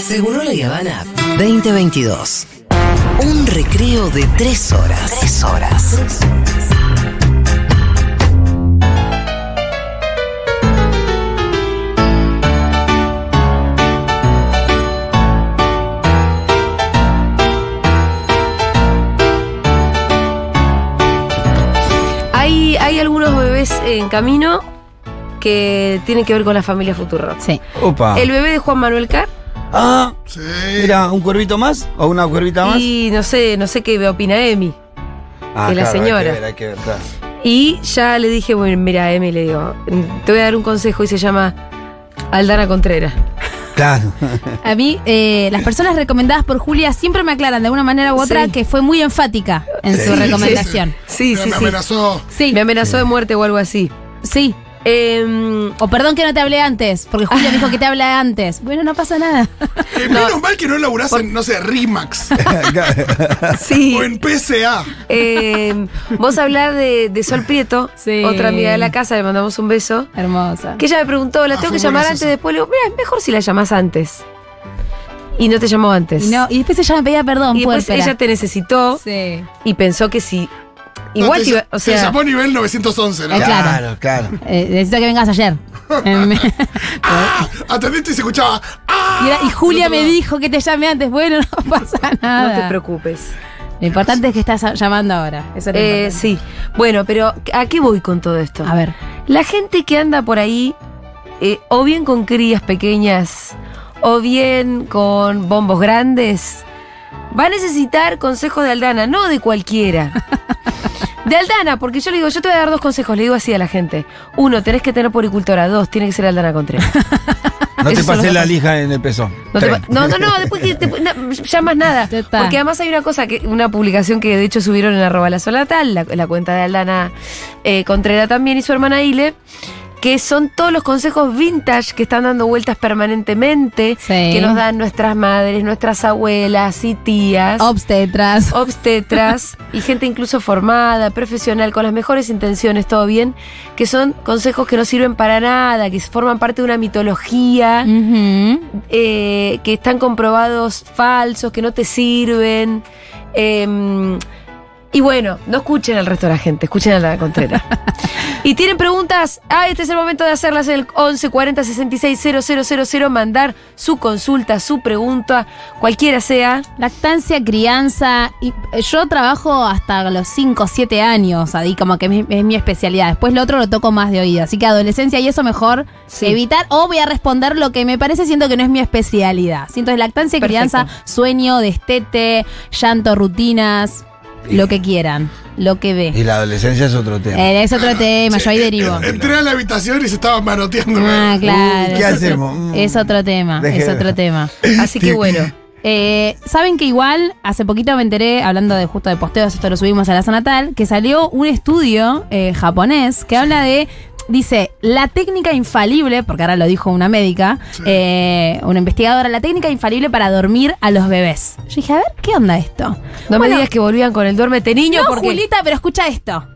Seguro la Habana 2022. Un recreo de tres horas. Tres horas. Hay, hay algunos bebés en camino que tienen que ver con la familia Futuro. Sí. Opa. El bebé de Juan Manuel Carr Ah, Sí. mira, un cuervito más o una cuervita más. y no sé, no sé qué opina Emi. Ah, que la claro, señora. Hay que ver, hay que ver, claro. Y ya le dije, bueno, mira, Emi, le digo, te voy a dar un consejo y se llama Aldana Contreras. Claro. A mí, eh, las personas recomendadas por Julia siempre me aclaran de alguna manera u otra Sí. que fue muy enfática en Sí. su Sí, recomendación. Sí, Me- sí, me sí. amenazó. Sí, Me amenazó de muerte o algo así. sí. Em, O perdón que no te hablé antes, porque Julia me dijo que te habla antes. Bueno, no pasa nada. Eh, menos mal que no laburás en, no sé, Rimax sí. o en PSA. Em, vos hablás de, de Sol Prieto, Sí. otra amiga de la casa, le mandamos un beso. Hermosa. Que ella me preguntó, ¿la Ah, tengo que llamar antes? Después le digo, mira, es mejor si la llamás antes. Y no te llamó antes. Y, no, y después ella me pedía perdón, Y después ella te necesitó Sí. y pensó que si. Igual te o se, se sea. llamó nivel 911, ¿no? Eh, claro. Claro, claro. Eh, necesito que vengas ayer. ¡Ah! Atendiste y se escuchaba. ¡Ah! y, era- y Julia me dijo que te llame antes. Bueno, no pasa nada. No te preocupes. Lo importante es que estás llamando ahora. Eso Eh, sí. Bueno, pero ¿a qué voy con todo esto? A ver. La gente que anda por ahí, eh, o bien con crías pequeñas, o bien con bombos grandes, va a necesitar consejos de Aldana, no de cualquiera. De Aldana, porque yo le digo, yo te voy a dar dos consejos, le digo así a la gente. Uno, tenés que tener poricultora. Dos, tiene que ser Aldana Contreras. No te Esos pasé la lija en el peso. No, te no, no, no, después que te- no, ya más nada. Porque además hay una cosa, que una publicación que de hecho subieron en arroba la sola tal, la, la cuenta de Aldana eh, Contreras también y su hermana Ile, que son todos los consejos vintage que están dando vueltas permanentemente, Sí. que nos dan nuestras madres, nuestras abuelas y tías. Obstetras. obstetras y gente incluso formada, profesional, con las mejores intenciones, todo bien, que son consejos que no sirven para nada, que forman parte de una mitología eh, que están comprobados falsos, que no te sirven. eh, y bueno, no escuchen al resto de la gente, escuchen a la Contreras. y tienen preguntas, ah, este es el momento de hacerlas en el 11 40 66 000, mandar su consulta, su pregunta, cualquiera sea. Lactancia, crianza. Y eh, yo trabajo hasta los 5 o 7 años, ahí como que es mi, es mi especialidad. Después lo otro lo toco más de oído. Así que adolescencia y eso mejor Sí. evitar. O voy a responder lo que me parece, siento que no es mi especialidad. Siento es lactancia, Perfecto. crianza, sueño, destete, llanto, rutinas, lo que quieran, lo que ve. Y la adolescencia es otro tema. Eh, es otro tema, yo ahí derivo. Entré a la habitación y se estaba manoteando. Ah, claro. ¿qué es otro- hacemos? Mm. Es otro tema, es otro tema. Así que bueno. Eh, Saben que igual, hace poquito me enteré, hablando de justo de posteos, esto lo subimos a la zona natal, que salió un estudio eh, japonés que habla de, dice, la técnica infalible, porque ahora lo dijo una médica, eh, una investigadora, la técnica infalible para dormir a los bebés. Yo dije, a ver, ¿qué onda esto? No Bueno, me digas que volvían con el duérmete niño no, porque Julita, pero escucha esto.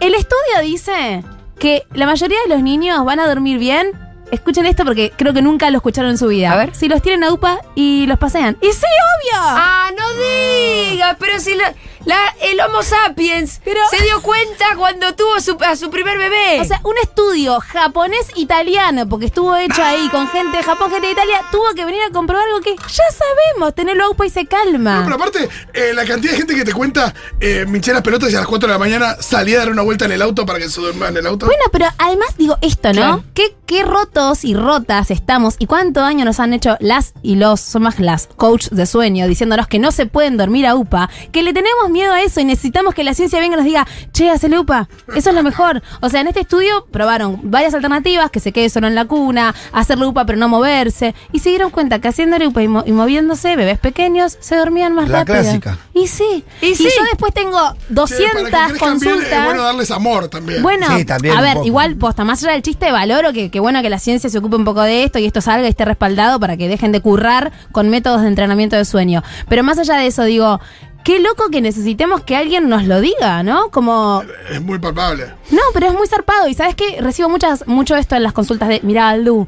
El estudio dice que la mayoría de los niños van a dormir bien. Escuchen esto porque creo que nunca lo escucharon en su vida. A ver. Si los tienen a UPA y los pasean. ¡Y sí, obvio! Ah, no diga, pero si la, la- el Homo sapiens Pero- se dio cuenta cuando tuvo su- a su primer bebé. O sea, un estudio japonés-italiano, porque estuvo hecho ahí con gente de Japón, gente de Italia, tuvo que venir a comprobar algo que ya sabemos, tenerlo a UPA y se calma. No, pero aparte, eh, la cantidad de gente que te cuenta, eh, me hinché las pelotas y a las 4 de la mañana salí a dar una vuelta en el auto para que se duerma en el auto. Bueno, pero además digo esto, ¿no? Claro. ¿Qué, qué rotos y rotas estamos y cuánto daño nos han hecho las y los, son más las coach de sueño, diciéndonos que no se pueden dormir a UPA, que le tenemos miedo a eso y necesitamos que la ciencia venga y nos diga, che, hacele UPA, eso es lo mejor. O sea, en este estudio probaron varias alternativas, que se quede solo en la cuna, hacerle UPA pero no moverse, y se dieron cuenta que haciéndole UPA y, mo- y moviéndose, bebés pequeños se dormían más La rápido. clásica. Y sí. Y Y, sí. yo después tengo Che, para 200 que crezcan bien, consultas. es bueno darles amor también. Bueno, Sí, también a ver, poco. igual, posta, más allá del chiste, valoro que, que bueno que la ciencia se ocupe un poco de esto y esto salga y esté respaldado para que dejen de currar con métodos de entrenamiento de sueño. Pero más allá de eso, digo, qué loco que necesitemos que alguien nos lo diga, ¿no? Como, Es muy palpable. no, pero es muy zarpado. Y sabes qué? Recibo muchas, mucho esto en las consultas de, mira, Aldu,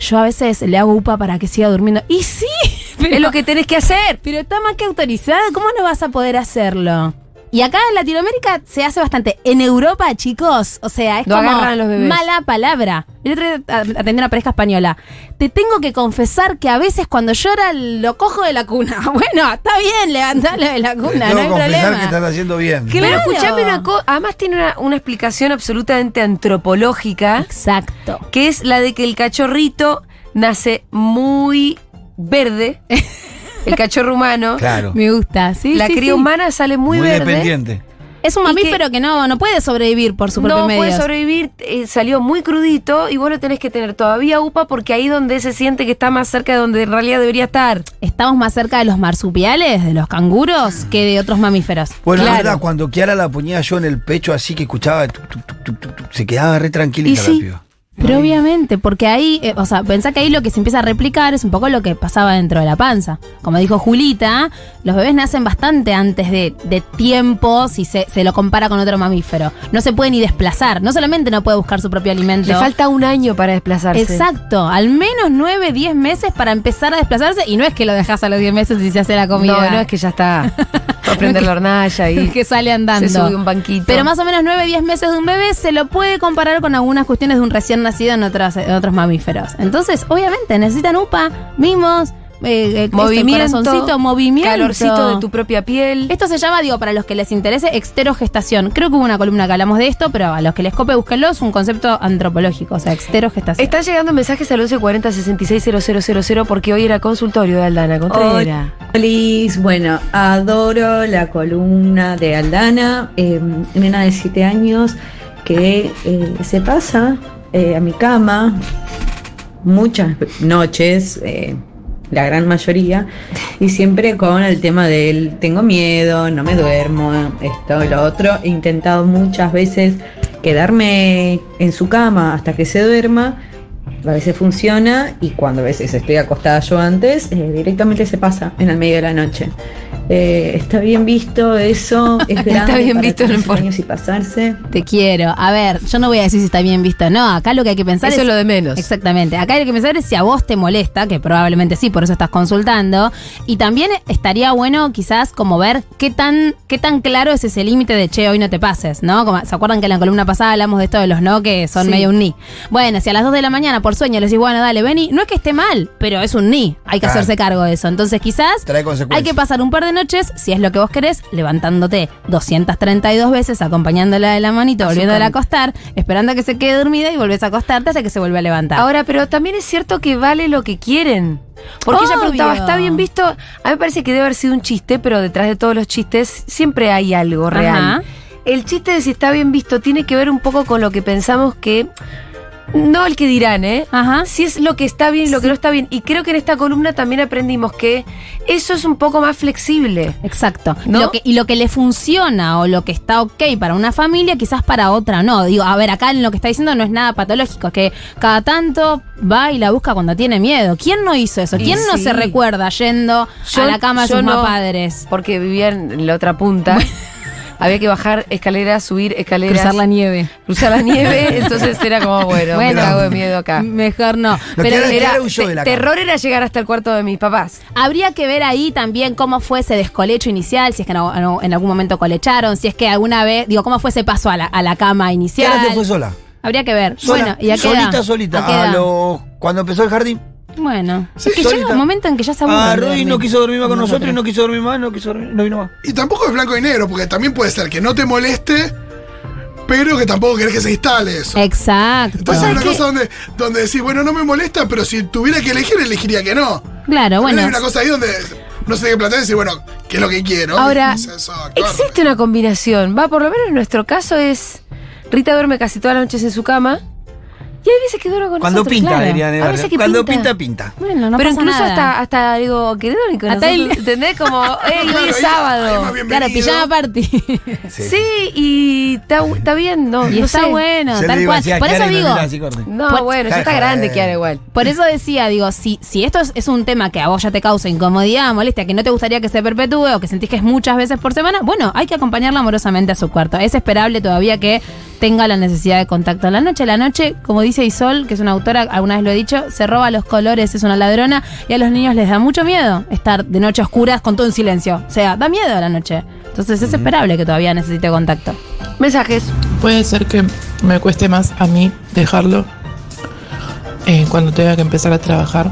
yo a veces le hago UPA para que siga durmiendo. Y sí, es lo que tenés que hacer. Pero está más que autorizada, ¿cómo no vas a poder hacerlo? Y acá en Latinoamérica se hace bastante. En Europa, chicos, o sea, es Lo como agarran los bebés. mala palabra. El otro día a- atendí a una pareja española. Te tengo que confesar que a veces cuando llora lo cojo de la cuna. Bueno, está bien, levantalo de la cuna, tengo no hay confesar problema. que estás haciendo bien. Pero Claro. escuchame una cosa, además tiene una, una explicación absolutamente antropológica, Exacto. que es la de que el cachorrito nace muy verde, el cachorro humano. Claro. Me gusta, sí. la sí, cría sí. humana sale muy, Muy, verde. dependiente. Es un mamífero que, no, no puede sobrevivir por su propio No medio. puede sobrevivir, eh, salió muy crudito y vos lo tenés que tener todavía upa porque ahí donde se siente que está más cerca de donde en realidad debería estar. Estamos más cerca de los marsupiales, de los canguros, que de otros mamíferos. Bueno, Claro. es verdad, cuando Kiara la ponía yo en el pecho así que escuchaba, tuc, tuc, tuc, se quedaba re tranquilita Y sí. la piba. Pero obviamente, porque ahí, eh, o sea, pensá que ahí lo que se empieza a replicar es un poco lo que pasaba dentro de la panza. Como dijo Julita, los bebés nacen bastante antes de, de tiempo si se, se lo compara con otro mamífero. No se puede ni desplazar. No solamente no puede buscar su propio alimento. Le falta un año para desplazarse. Exacto, al menos 9, 10 meses para empezar a desplazarse. Y no es que lo dejas a los 10 meses y se hace la comida. No, no es que ya está. Prender la hornalla y que sale andando. se sube un banquito. Pero más o menos 9, 10 meses de un bebé se lo puede comparar con algunas cuestiones de un recién nacido en, otras, en otros mamíferos. Entonces, obviamente, necesitan UPA, mimos, eh, eh, esto, movimiento, corazoncito, movimiento. calorcito de tu propia piel. Esto se llama, digo, para los que les interese, exterogestación. Creo que hubo una columna que hablamos de esto, pero a los que les cope, búsquenlo. Es un concepto antropológico, o sea, exterogestación. Están llegando mensajes al 1140 660000 porque hoy era consultorio de Aldana Contreras. Liz, bueno, adoro la columna de Aldana, eh, nena de 7 años que eh, se pasa eh, a mi cama muchas noches, eh, la gran mayoría, y siempre con el tema del tengo miedo, no me duermo, esto lo otro. He intentado muchas veces quedarme en su cama hasta que se duerma. A veces funciona y cuando a veces estoy acostada yo antes, eh, directamente se pasa en el medio de la noche. Eh, está bien visto eso, es grande bien visto, no importa. años y pasarse. Te quiero. A ver, yo no voy a decir si está bien visto o no. Acá lo que hay que pensar Eso es. es lo de menos. Exactamente. Acá hay que pensar es si a vos te molesta, que probablemente sí, por eso estás consultando. Y también estaría bueno quizás como ver qué tan, qué tan claro es ese límite de che, hoy no te pases, ¿no? Como, ¿Se acuerdan que en la columna pasada hablamos de esto de los no que son Sí. medio un ni? Bueno, si a las 2 de la mañana por sueño le decís, bueno, dale, vení, no es que esté mal, pero es un ni. Hay que Claro. hacerse cargo de eso. Entonces quizás Trae hay que pasar un par de noches, si es lo que vos querés, levantándote 232 veces, acompañándola de la manito, volviéndola a acostar, esperando a que se quede dormida y volvés a acostarte hasta que se vuelva a levantar. Ahora, pero también es cierto que vale lo que quieren. Porque ella preguntaba, ¿está bien visto? A mí me parece que debe haber sido un chiste, pero detrás de todos los chistes siempre hay algo real. Ajá. El chiste de si está bien visto tiene que ver un poco con lo que pensamos que. No el que dirán, ¿eh? Ajá. Si es lo que está bien y lo que no está bien. Y creo que en esta columna también aprendimos que eso es un poco más flexible. Exacto. ¿No? Lo que, y lo que le funciona o lo que está ok para una familia, quizás para otra no. Digo, a ver, acá en lo que está diciendo no es nada patológico, es que cada tanto va y la busca cuando tiene miedo. ¿Quién no hizo eso? Y ¿Quién no sí. se recuerda yendo Yo- a la cama de sus no. padres? Porque vivía en la otra punta. Había que bajar escaleras, subir escaleras. Cruzar la nieve. cruzar la nieve, entonces era como, bueno, Bueno. me cago de miedo acá. Mejor no. Lo Pero que era- Era, de terror era llegar hasta el cuarto de mis papás. Habría que ver ahí también cómo fue ese descolecho inicial, si es que en, en- en algún momento colecharon, si es que alguna vez, digo, cómo fue ese paso a la, a la cama inicial. Se fue sola. Habría que ver. Sola, bueno, y a qué solita, edad? solita. ¿A qué A lo- cuando empezó el jardín. Bueno, Sí, es que llega un momento en que ya se aburre. Ah, no quiso dormir más con nosotros y no quiso dormir más, no quiso dormir, no vino más. Y tampoco es blanco y negro, porque también puede ser que no te moleste, pero que tampoco querés que se instale eso. Exacto. Entonces hay ¿Sabes una cosa donde, donde decís, bueno, no me molesta, pero si tuviera que elegir, elegiría que no. Claro, También bueno. hay una cosa ahí donde no sé qué plantear y decir, bueno, ¿qué es lo que quiero? Ahora, eso. Existe una combinación, va, por lo menos en nuestro caso es, Rita duerme casi todas las noches en su cama y hay veces que duerme con Cuando nosotros, pinta, claro. dirían en el A veces barrio. que Cuando pinta. pinta, pinta. Bueno, no pero pasa incluso nada. hasta, hasta digo, que duerme con Hasta nosotros, el- ¿entendés? Como, hey, Claro, hoy es ahí- ahí sábado. Claro, pijama party. Sí, y está, está bien, no, y no está sé. bueno, Yo le tal digo cual. así a Por eso Kiara y digo, mira así, corte. No, bueno, ya está Jaja, grande eh. que igual. Por eso decía, digo, si, si esto es, es un tema que a vos ya te causa incomodidad, molestia, que no te gustaría que se perpetúe o que sentís que es muchas veces por semana, bueno, hay que acompañarla amorosamente a su cuarto. Es esperable todavía que tenga la necesidad de contacto en la noche. La noche, como dice Isol, que es una autora, alguna vez lo he dicho, se roba los colores, es una ladrona y a los niños les da mucho miedo estar de noche a oscuras con todo en silencio. O sea, da miedo a la noche. Entonces es esperable que todavía necesite contacto. Mensajes. Puede ser que me cueste más a mí dejarlo eh, cuando tenga que empezar a trabajar.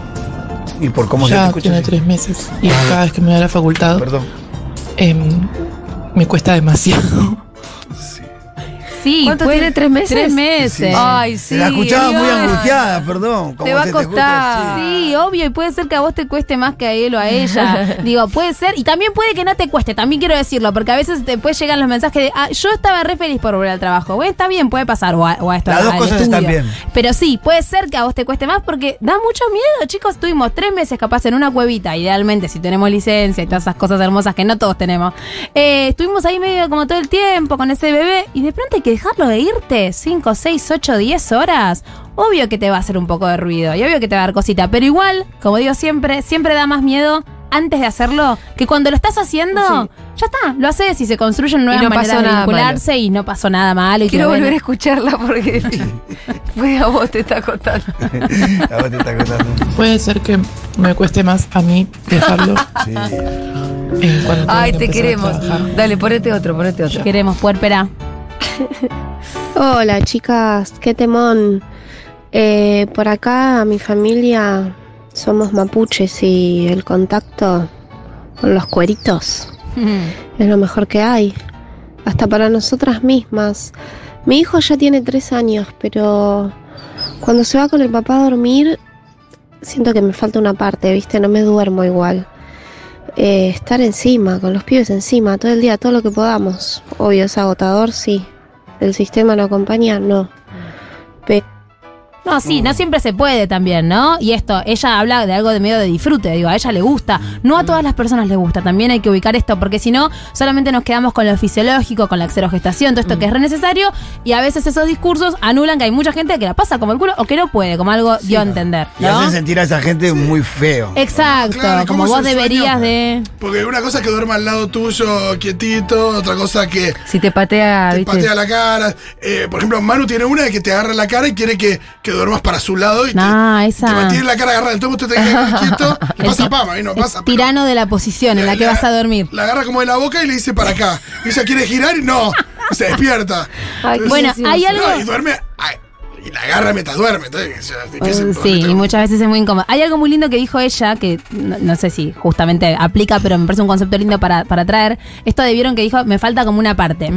Y por cómo se te ya escucha. tiene así. tres meses y cada vez que me da la facultad Perdón. em, me cuesta demasiado. Sí, ¿Cuánto puede- tiene? ¿Tres meses? Tres meses. Ay, sí. La escuchaba muy angustiada, perdón. ¿Cómo Te va a costar. Sí, obvio, y puede ser que a vos te cueste más que a él o a ella. Digo, puede ser, y también puede que no te cueste, también quiero decirlo, porque a veces después llegan los mensajes de, ah, yo estaba re feliz por volver al trabajo. Bueno, está bien, puede pasar, o a, o a esto. Las dos al cosas estudio. están bien. Pero sí, puede ser que a vos te cueste más porque da mucho miedo, chicos. Estuvimos tres meses capaz en una cuevita, idealmente, si tenemos licencia y todas esas cosas hermosas que no todos tenemos. Eh, estuvimos ahí medio como todo el tiempo con ese bebé, y de pronto hay que dejarlo de irte 5, 6, 8, 10 horas. Obvio que te va a hacer un poco de ruido y obvio que te va a dar cosita, pero igual, como digo siempre, siempre da más miedo antes de hacerlo que cuando lo estás haciendo, ya está, lo haces y se construyen nuevas no pasó maneras de nada vincularse y no pasó nada malo. Y Quiero volver a escucharla porque fue a vos te está contando. A vos te está contando. Puede ser que me cueste más a mí dejarlo Sí. Ay, que te queremos. Dale, ponete otro, ponete otro. Queremos puérpera. Hola chicas, qué temón. Eh, por acá mi familia somos mapuches y el contacto con los cueritos es lo mejor que hay. Hasta para nosotras mismas. Mi hijo ya tiene tres años, pero cuando se va con el papá a dormir, siento que me falta una parte, ¿viste? No me duermo igual. Eh, estar encima, con los pibes encima, todo el día, todo lo que podamos. Obvio, es agotador, sí. ¿El sistema no acompaña? No. No, sí, no siempre se puede también, ¿no? Y esto, ella habla de algo de medio de disfrute, digo, a ella le gusta. No a todas las personas les gusta, también hay que ubicar esto, porque si no, solamente nos quedamos con lo fisiológico, con la xerogestación, todo esto que es re necesario, y a veces esos discursos anulan que hay mucha gente que la pasa como el culo o que no puede, como algo dio a entender. Y hacen sentir a esa gente muy feo. Exacto, Claro, ¿y como vos deberías de. Porque una cosa es que duerma al lado tuyo quietito, otra cosa que Si te patea, te ¿viste? patea la cara. Eh, por ejemplo, Manu tiene una de que te agarra la cara y quiere que, que duermas para su lado y te, Ah, esa. te mantiene la cara agarrada. Entonces vos te tenés que quedar quieto. y El pasa pama, no el pasa. pero- tirano de la posición en la que Le- vas a dormir. La agarra como de la boca y le dice para acá. Y ella quiere girar y no. Se despierta. Ay, Bueno, hay algo- No, y duerme. ay, y la agarra mientras duerme. Entonces, ya, ¿qué se- Mm, Sí, y muchas veces es muy incómodo. Hay algo muy lindo que dijo ella, que no, no sé si justamente aplica, pero me parece un concepto lindo para, para traer. Esto de vieron que dijo, me falta como una parte.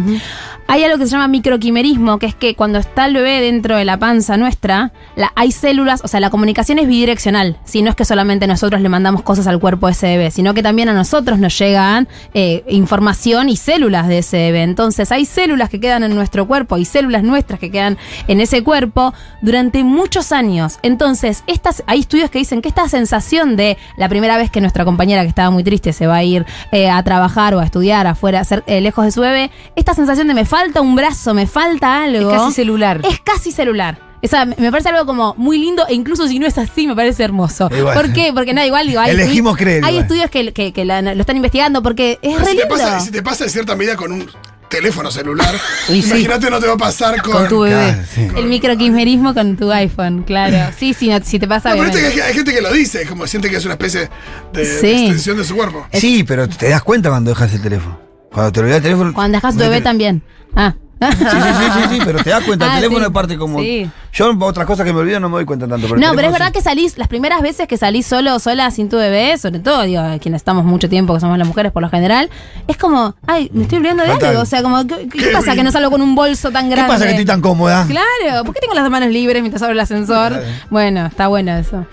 Hay algo que se llama microquimerismo, que es que cuando está el bebé dentro de la panza nuestra, la, hay células, o sea, la comunicación es bidireccional. Si no es que solamente nosotros le mandamos cosas al cuerpo de ese bebé, sino que también a nosotros nos llegan eh, información y células de ese bebé. Entonces, hay células que quedan en nuestro cuerpo y células nuestras que quedan en ese cuerpo durante muchos años. Entonces, estas, hay estudios que dicen que esta sensación de la primera vez que nuestra compañera que estaba muy triste se va a ir eh, a trabajar o a estudiar afuera, cer- eh, lejos de su bebé, esta sensación de me falta un brazo, me falta algo. Es casi celular. Es casi celular. Esa, me parece algo como muy lindo e incluso si no es así me parece hermoso. Igual. ¿Por qué? Porque no, igual digo, hay, Elegimos creer hay igual. estudios que, que- que la- lo están investigando porque es Pero re si, te lindo. pasa, si te pasa en cierta medida con un teléfono celular, Y sí. imagínate no te va a pasar con. Con tu bebé. Claro, sí. El microquimerismo con tu iPhone, claro. Sí, sí, no, si te pasa No, pero hay, hay gente que lo dice, como siente que es una especie de, de extensión de su cuerpo. Sí, pero te das cuenta cuando dejas el teléfono. Cuando te olvidas el teléfono. Cuando dejas tu bebé también. Ah. Sí, sí, sí, sí, sí, pero te das cuenta. Ah, el teléfono sí. es parte como. Sí. Yo, otras cosas que me olvido, no me doy cuenta tanto. No, pero es teléfono verdad sí. que salís, las primeras veces que salís solo o sola sin tu bebé, sobre todo, digo, quienes estamos mucho tiempo, que somos las mujeres por lo general, es como, ay, me estoy olvidando de algo. O sea, como, ¿qué, qué Qué pasa que no salgo con un bolso tan ¿Qué grande? pasa que estoy tan cómoda? Claro, ¿por qué tengo las manos libres mientras abro el ascensor? Bueno, está bueno eso.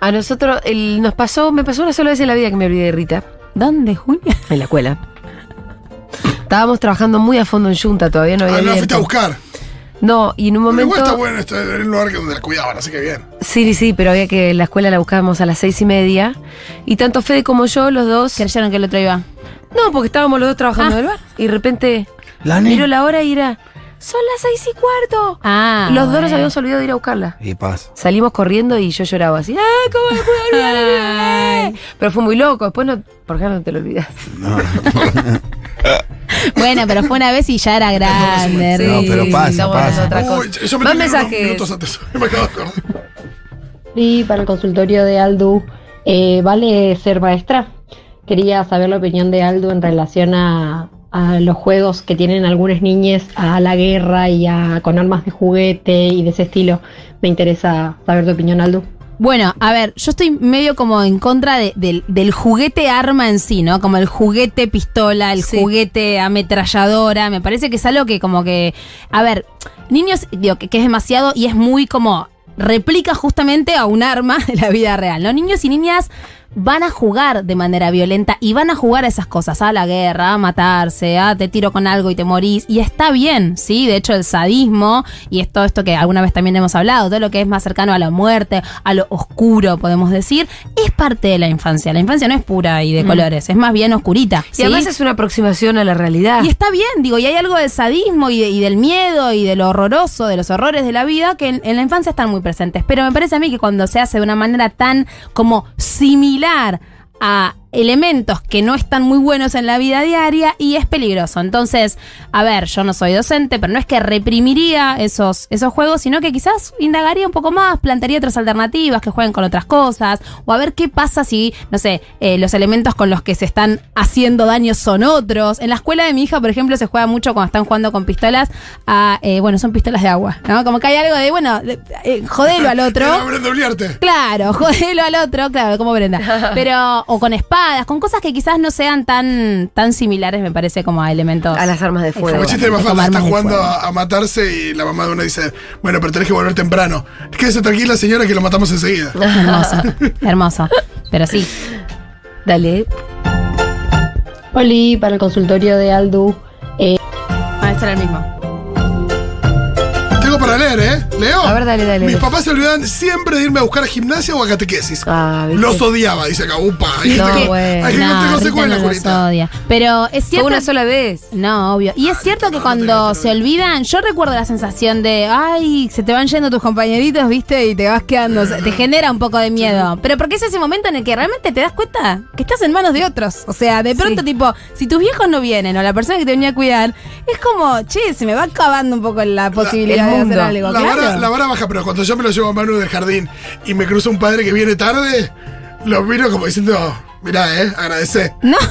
A nosotros el- nos pasó, me pasó una sola vez en la vida que me olvidé de Rita, ¿Dónde, Julia? en la escuela. Estábamos trabajando muy a fondo en Junta, todavía no había Ah, no la fuiste a buscar. No, y en un Pero momento. igual está bueno en un lugar que donde la cuidaban, así que bien. Sí, sí, pero había que la escuela la buscábamos a las seis y media. Y tanto Fede como yo, los dos. Creyeron que el otro iba. No, porque estábamos los dos trabajando Ah. en el bar. Y de repente La miró la hora y era. Son las seis y cuarto. Ah. los dos nos habíamos olvidado de ir a buscarla. Y paz. Salimos corriendo y yo lloraba así. ¡Ah, cómo me pude olvidar de mi bebé! Pero fue muy loco. Después no. ¿Por qué no te lo olvidas? Bueno, pero fue una vez y ya era grande. Sí, No, pero pasa, pasa. otra Uy, cosa. yo me Más tenía unos mensajes. minutos antes. Me acabo de acordar. Y para el consultorio de Aldu, eh, ¿vale ser maestra? Quería saber la opinión de Aldu en relación a, a los juegos que tienen algunas niñas a la guerra y a, con armas de juguete y de ese estilo. Me interesa saber tu opinión, Aldu. Bueno, a ver, yo estoy medio como en contra de- del, del juguete arma en sí, ¿no? Como el juguete pistola, el Sí. juguete ametralladora. Me parece que es algo que como que, a ver, niños, digo, que, que es demasiado y es muy como replica justamente a un arma de la vida real, ¿no? Niños y niñas van a jugar de manera violenta y van a jugar a esas cosas, a la guerra, a matarse, a te tiro con algo y te morís. Y está bien, ¿sí? De hecho, el sadismo y es todo esto que alguna vez también hemos hablado, todo lo que es más cercano a la muerte, a lo oscuro, podemos decir, es parte de la infancia. La infancia no es pura y de colores, es más bien oscurita. Y ¿sí? además es una aproximación a la realidad. Y está bien, digo, y hay algo del sadismo y, de- y del miedo y de lo horroroso, de los horrores de la vida que en, en la infancia están muy presentes. Pero me parece a mí que cuando se hace de una manera tan como similar a elementos que no están muy buenos en la vida diaria y es peligroso. Entonces, a ver, yo no soy docente, pero no es que reprimiría esos, esos juegos, sino que quizás indagaría un poco más, plantearía otras alternativas que jueguen con otras cosas, o a ver qué pasa si, no sé, eh, los elementos con los que se están haciendo daño son otros. En la escuela de mi hija, por ejemplo, se juega mucho cuando están jugando con pistolas a, eh, bueno, son pistolas de agua, ¿no? Como que hay algo de, bueno, eh, jodelo al otro. Claro, jodelo al otro, claro, como Brenda. Pero, o con espadas, con cosas que quizás no sean tan, tan similares, me parece, como a elementos. A las armas de fuego. Como chiste de Mafalda, está jugando a, a matarse y la mamá de uno dice, bueno, pero tenés que volver temprano. Quédese tranquila, señora, que lo matamos enseguida. Hermoso, hermoso. Pero sí. Dale. Oli, para el consultorio de Aldu, Ah, ese era el mismo. Tengo para leer, ¿eh? ¿Leo? A ver, dale, dale. Mis papás se olvidaban siempre de irme a buscar a gimnasia o a catequesis. Ah, ¿viste? Los odiaba, dice acá. Upa, hay No, gente bueno. hay gente que no no los Julita. odia. Pero es Fue cierto. una sola vez. No, obvio. Y es cierto que cuando se olvidan, yo recuerdo la sensación de, ay, se te van yendo tus compañeritos, viste, y te vas quedando. O sea, te genera un poco de miedo. Pero porque es ese momento en el que realmente te das cuenta que estás en manos de otros. O sea, de pronto, Sí. tipo, si tus viejos no vienen o la persona que te venía a cuidar, es como, che, se me va acabando un poco la posibilidad de hacer algo. La, claro. Vara, la vara baja, pero cuando yo me lo llevo a Manu del jardín y me cruza un padre que viene tarde, lo miro como diciendo, mirá, eh, agradecé. No.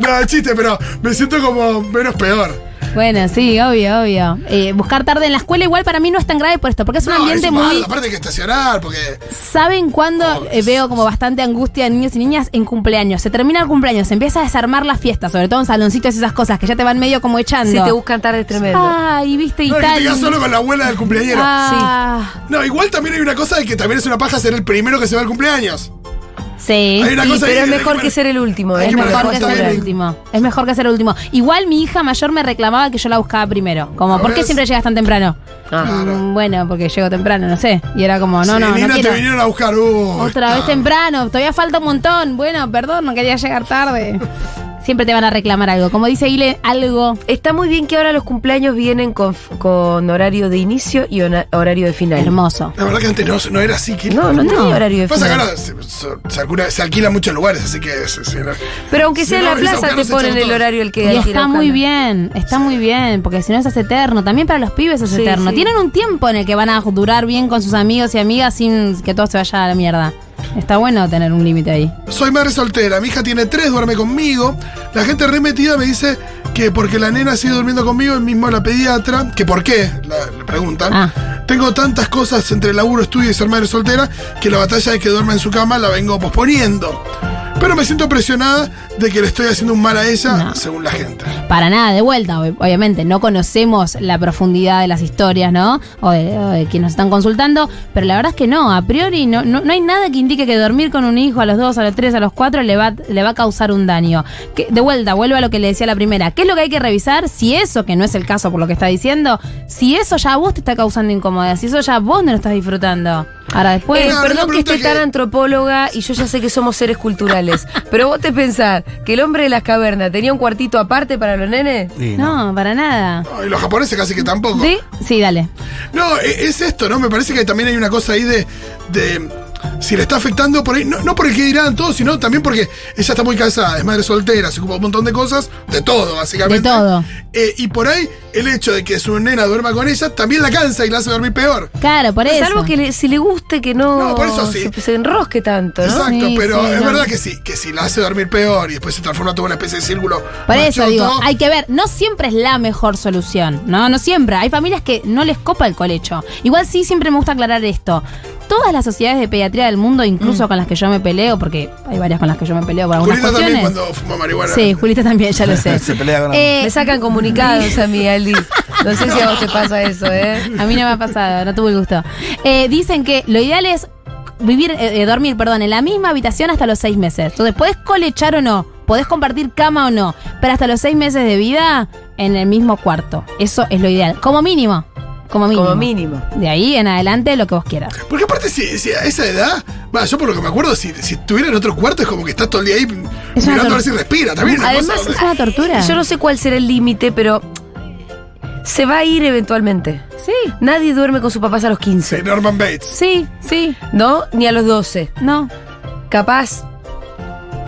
No, chiste, pero me siento como menos peor. Bueno, sí, obvio, obvio. Eh, buscar tarde en la escuela igual para mí no es tan grave por esto, porque es un no, ambiente es muy... aparte hay que estacionar, porque ¿Saben cuándo eh, veo como bastante angustia en niños y niñas? En cumpleaños. Se termina el cumpleaños, se empieza a desarmar la fiesta, sobre todo en saloncitos y esas cosas que ya te van medio como echando. Si te buscan tarde es tremendo. Ay, viste, y no, es que tal. te quedas solo con la abuela del cumpleañero. Ah, No, igual también hay una cosa de que también es una paja ser el primero que se va al cumpleaños. Sí. Hay una Sí, cosa pero es que- mejor que ser el último, hay ¿eh? Es que mejor manejar que ser el último. Es mejor que ser el último. Igual mi hija mayor me reclamaba que yo la buscaba primero. Como, ¿por qué ¿Ves? siempre llegas tan temprano? Ah. Mm, bueno, porque llego temprano, no sé. Y era como, no, Sí, no, no quiero. te vinieron a buscar. Otra vez temprano, todavía falta un montón. Bueno, perdón, no quería llegar tarde. Siempre te van a reclamar algo. Como dice Ile, algo. Está muy bien que ahora los cumpleaños vienen con, con horario de inicio y horario de final. Hermoso. La verdad que antes no, no era así. Que No, no tenía horario de Pasa que final. ahora se, se, se alquila, se alquilan muchos lugares, así que. se- se- Pero aunque sea en no la plaza, te ponen el horario el que Y hay que está muy bien, está muy bien, porque si no se hace eterno. También para los pibes es Sí, eterno. sí. Tienen un tiempo en el que van a durar bien con sus amigos y amigas sin que todo se vaya a la mierda. Está bueno tener un límite ahí. Soy madre soltera, mi hija tiene tres, duerme conmigo. La gente remetida me dice que porque la nena sigue durmiendo conmigo, el mismo la pediatra, que por qué, la- le preguntan. Ah. Tengo tantas cosas entre laburo, estudio y ser madre soltera que la batalla de que duerma en su cama la vengo posponiendo. Pero me siento presionada de que le estoy haciendo un mal a ella, No. según la gente. Para nada, de vuelta, ob- obviamente, no conocemos la profundidad de las historias, ¿no? O de, o de quienes nos están consultando, pero la verdad es que no, a priori no, no, no hay nada que indique que dormir con un hijo a los dos, a los tres, a los cuatro le va, le va a causar un daño. Que, de vuelta, vuelvo a lo que le decía la primera, ¿qué es lo que hay que revisar? Si eso, que no es el caso por lo que está diciendo, si eso ya a vos te está causando incomodidad, si eso ya vos no lo estás disfrutando. Ahora después... Eh, perdón que esté que- tan antropóloga y yo ya sé que somos seres culturales. pero vos te pensás que el hombre de las cavernas tenía un cuartito aparte para los nenes. Sí, no. no, para nada. No, y los japoneses casi que tampoco. ¿Sí? Sí, dale. No, e- es esto, ¿no? Me parece que también hay una cosa ahí de. de si le está afectando por ahí, no, no por el que dirán todos, sino también porque ella está muy casada, es madre soltera, se ocupa un montón de cosas, de todo, básicamente. De todo. Eh, y por ahí, el hecho de que su nena duerma con ella también la cansa y la hace dormir peor. Claro, por eso. Salvo que le- si le guste que no, No, por eso sí. se, se enrosque tanto, ¿no? Exacto, Sí, pero sí, es no. verdad que sí, que si la hace dormir peor y después se transforma toda una especie de círculo. Por eso digo, hay que ver, no siempre es la mejor solución, ¿no? No siempre. Hay familias que no les copa el colecho. Igual sí, siempre me gusta aclarar esto. Todas las sociedades de pediatría del mundo, incluso con las que yo me peleo, porque hay varias con las que yo me peleo por algunas Julita también cuestiones. cuando fuma marihuana. Sí, Julita también, ya lo sé. Se pelea con Eh, Me sacan comunicados a mí, Aldi. No sé si a vos te pasa eso, ¿eh? A mí no me ha pasado, no tuve el gusto. Eh, dicen que lo ideal es vivir, eh, eh, dormir, perdón, en la misma habitación hasta los seis meses. Entonces, podés colechar o no, podés compartir cama o no, pero hasta los seis meses de vida en el mismo cuarto. Eso es lo ideal. Como mínimo. Como mínimo. Como mínimo. De ahí en adelante lo que vos quieras. Porque aparte, si, si a esa edad, va, yo por lo que me acuerdo, si, si estuviera en otro cuarto, es como que estás todo el día ahí Es mirando a ver si respira. También es una Además, cosa Es una tortura. Yo no sé cuál será el límite, pero se va a ir eventualmente. Sí, Nadie duerme con sus papás a los 15, Sí, Norman Bates. sí, sí. ¿no? Ni a los 12. No. Capaz.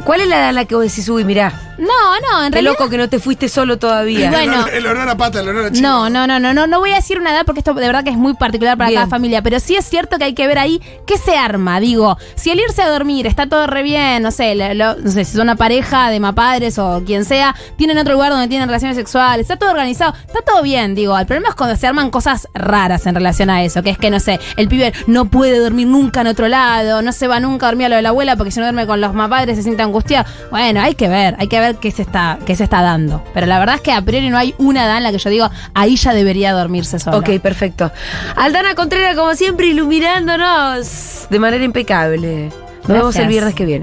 ¿Cuál es la edad en la que vos decís, uy, mirá, No, no, en qué realidad. loco que no te fuiste solo todavía? Y bueno. El, el olor a pata, el olor a chivo. No, no, no, no, no, no voy a decir una edad porque esto de verdad que es muy particular para Bien. cada familia, pero sí es cierto que hay que ver ahí qué se arma. Digo, si el irse a dormir está todo re bien, no sé, lo- lo- no sé, si son una pareja de mapadres o quien sea, tienen otro lugar donde tienen relaciones sexuales, está todo organizado, está todo bien, digo. El problema es cuando se arman cosas raras en relación a eso, que es que, no sé, el pibe no puede dormir nunca en otro lado, no se va nunca a dormir a lo de la abuela porque si no duerme con los mapadres se siente angustiado. Bueno, hay que ver, hay que ver qué se está, qué se está dando. Pero la verdad es que a priori no hay una edad en la que yo digo, ahí ya debería dormirse sola. Ok, perfecto. Aldana Contreras, como siempre, iluminándonos de manera impecable. Nos vemos el viernes que viene.